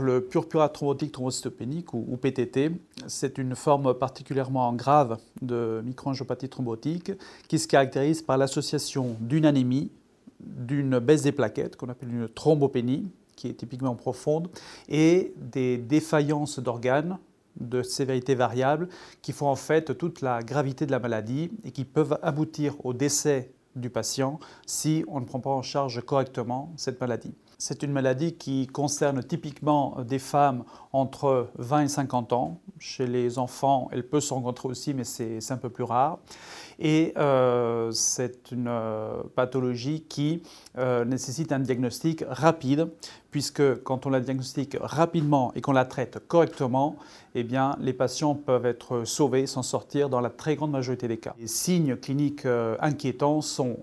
le purpura thrombotique thrombocytopénique ou, PTT. C'est une forme particulièrement grave de microangiopathie thrombotique qui se caractérise par l'association d'une anémie, d'une baisse des plaquettes qu'on appelle une thrombopénie qui est typiquement profonde et des défaillances d'organes de sévérité variable qui font en fait toute la gravité de la maladie et qui peuvent aboutir au décès du patient si on ne prend pas en charge correctement cette maladie. C'est une maladie qui concerne typiquement des femmes entre 20 et 50 ans. Chez les enfants, elle peut se rencontrer aussi, mais c'est un peu plus rare. Et euh, c'est une euh, pathologie qui euh, nécessite un diagnostic rapide, puisque quand on la diagnostique rapidement et qu'on la traite correctement, eh bien, les patients peuvent être sauvés, s'en sortir dans la très grande majorité des cas. Les signes cliniques inquiétants sont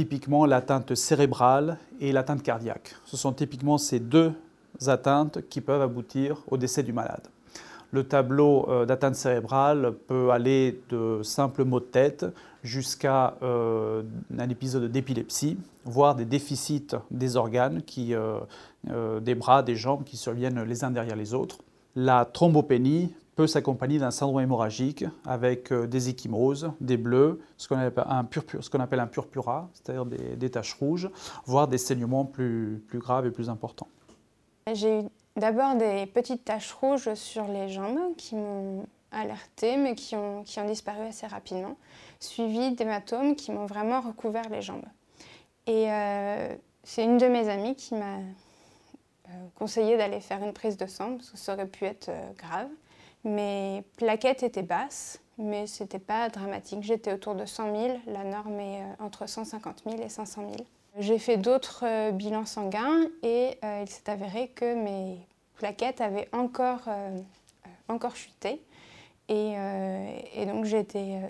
typiquement l'atteinte cérébrale et l'atteinte cardiaque. Ce sont typiquement ces deux atteintes qui peuvent aboutir au décès du malade. Le tableau euh, d'atteinte cérébrale peut aller de simples maux de tête jusqu'à euh, un épisode d'épilepsie, voire des déficits des organes, euh, des bras, des jambes qui surviennent les uns derrière les autres. La thrombopénie peut s'accompagner d'un syndrome hémorragique avec des échymoses, des bleus, ce qu'on appelle un, purpura, c'est-à-dire des, taches rouges, voire des saignements plus, graves et plus importants. J'ai eu D'abord des petites taches rouges sur les jambes qui m'ont alerté mais qui ont, disparu assez rapidement, suivi d'hématomes qui m'ont vraiment recouvert les jambes. Et euh, c'est une de mes amies qui m'a euh, conseillé d'aller faire une prise de sang parce que ça aurait pu être euh, grave. Mes plaquettes étaient basses, mais ce n'était pas dramatique. J'étais autour de 100 000, la norme est entre 150 000 et 500 000. J'ai fait d'autres euh, bilans sanguins et euh, il s'est avéré que mes plaquettes avaient encore, euh, encore chuté. Et, donc,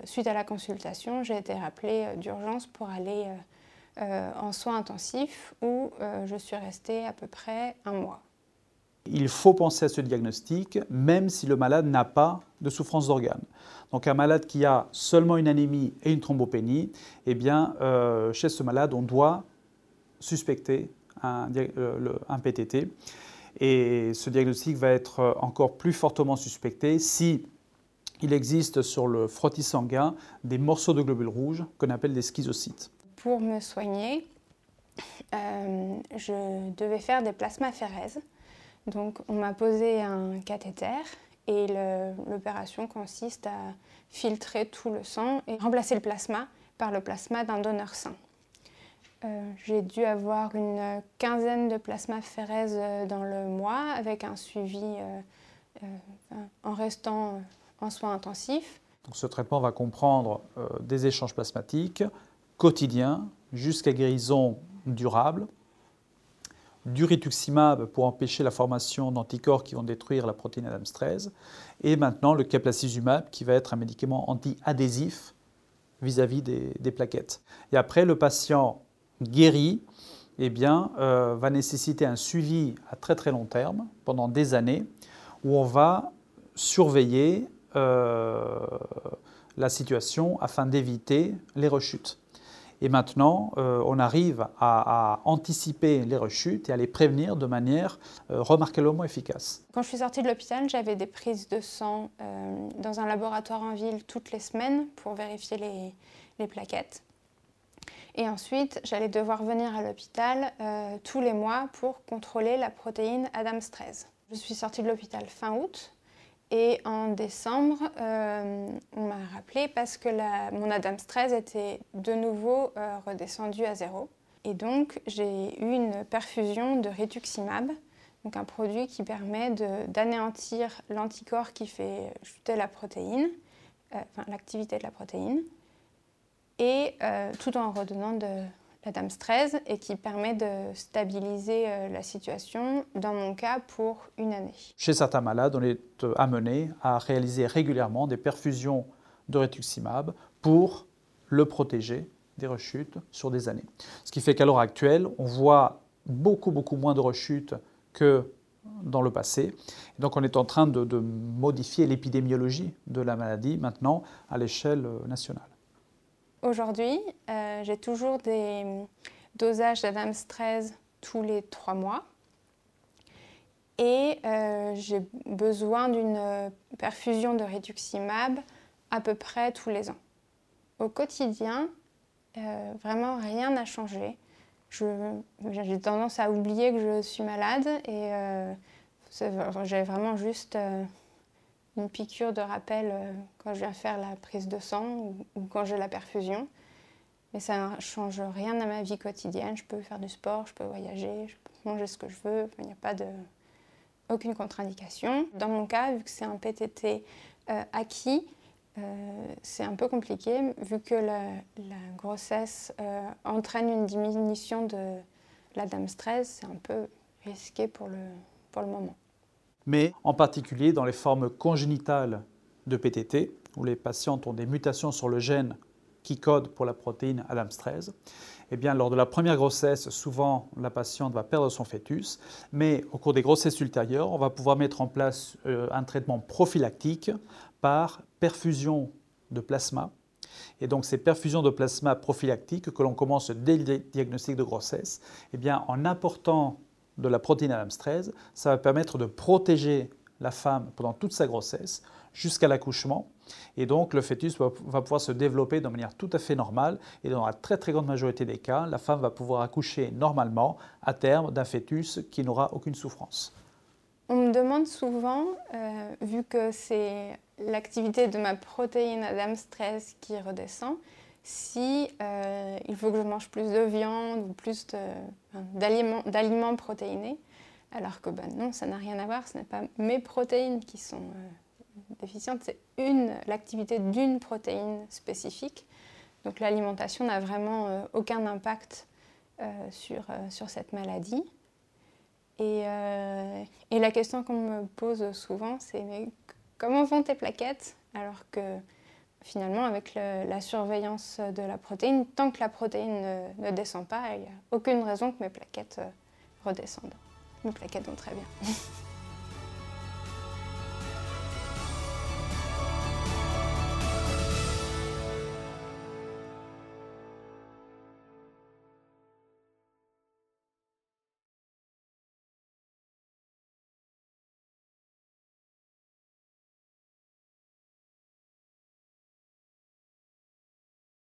suite à la consultation, j'ai été rappelée d'urgence pour aller en soins intensifs où je suis restée à peu près un mois. Il faut penser à ce diagnostic même si le malade n'a pas de souffrance d'organes. Donc un malade qui a seulement une anémie et une thrombopénie, eh bien, chez ce malade, on doit suspecter un, un, PTT. Et ce diagnostic va être encore plus fortement suspecté si il existe sur le frottis sanguin des morceaux de globules rouges qu'on appelle des schizocytes. Pour me soigner, euh, je devais faire des plasmaphérèses. Donc on m'a posé un cathéter et l'opération consiste à filtrer tout le sang et remplacer le plasma par le plasma d'un donneur sain. Euh, j'ai dû avoir une quinzaine de plasmaphéreses euh, dans le mois avec un suivi en restant en soins intensifs. ce traitement va comprendre des échanges plasmatiques quotidiens jusqu'à guérison durable, du rituximab pour empêcher la formation d'anticorps qui vont détruire la protéine Adams 13, et maintenant le caplacizumab qui va être un médicament anti-adhésif vis-à-vis des, des, plaquettes. Et après, le patient guéri eh bien, euh, va nécessiter un suivi à très très long terme, pendant des années, où on va surveiller euh, la situation afin d'éviter les rechutes. Et maintenant, euh, on arrive à, anticiper les rechutes et à les prévenir de manière remarquablement efficace. Quand je suis sortie de l'hôpital, j'avais des prises de sang dans un laboratoire en ville toutes les semaines pour vérifier les plaquettes. Et ensuite, j'allais devoir venir à l'hôpital euh, tous les mois pour contrôler la protéine Adams 13. Je suis sortie de l'hôpital fin août et en décembre, euh, on m'a rappelé parce que mon Adams 13 était de nouveau euh, redescendu à zéro. Et donc, j'ai eu une perfusion de rituximab, donc un produit qui permet d'anéantir l'anticorps qui fait chuter la protéine, enfin l'activité de la protéine, et euh, tout en redonnant de la dame 13 et qui permet de stabiliser euh, la situation, dans mon cas, pour une année. Chez certains malades, on est euh, amené à réaliser régulièrement des perfusions de rituximab pour le protéger des rechutes sur des années. Ce qui fait qu'à l'heure actuelle, on voit beaucoup, beaucoup moins de rechutes que dans le passé. donc on est en train de modifier l'épidémiologie de la maladie maintenant à l'échelle nationale. Aujourd'hui, euh, j'ai toujours des dosages d'Adams 13 tous les trois mois. Et euh, j'ai besoin d'une perfusion de rituximab à peu près tous les ans. Au quotidien, vraiment rien n'a changé. J'ai tendance à oublier que je suis malade et j'ai vraiment juste une piqûre de rappel euh, quand je viens faire la prise de sang ou, quand j'ai la perfusion. Mais ça ne change rien à ma vie quotidienne. Je peux faire du sport, je peux voyager, je peux manger ce que je veux. Il n'y a pas de, aucune contre-indication. Dans mon cas, vu que c'est un PTT euh, acquis, euh, c'est un peu compliqué vu que la, grossesse entraîne une diminution de la dame stress. C'est un peu risqué pour le, pour le moment mais en particulier dans les formes congénitales de PTT, où les patientes ont des mutations sur le gène qui code pour la protéine ADAMS13, eh bien, lors de la première grossesse, souvent la patiente va perdre son fœtus, mais au cours des grossesses ultérieures, on va pouvoir mettre en place euh, un traitement prophylactique par perfusion de plasma. Et donc ces perfusions de plasma prophylactiques que l'on commence dès le diagnostic de grossesse, eh bien, en apportant de la protéine ADAMS13, ça va permettre de protéger la femme pendant toute sa grossesse jusqu'à l'accouchement. Et donc le fœtus va, pouvoir se développer de manière tout à fait normale. Et dans la très très grande majorité des cas, la femme va pouvoir accoucher normalement à terme d'un fœtus qui n'aura aucune souffrance. On me demande souvent, euh, vu que c'est l'activité de ma protéine ADAMS13 qui redescend, si euh, il faut que je mange plus de viande ou plus d'aliments protéinés. Alors que ben, non, ça n'a rien à voir, ce n'est pas mes protéines qui sont euh, déficientes, c'est l'activité d'une protéine spécifique. Donc l'alimentation n'a vraiment euh, aucun impact sur, sur, cette maladie. Et, et la question qu'on me pose souvent, c'est comment vont tes plaquettes? Alors que finalement, avec la surveillance de la protéine, tant que la protéine ne, descend pas, il n'y a aucune raison que mes plaquettes euh, redescendent. Mes plaquettes vont très bien.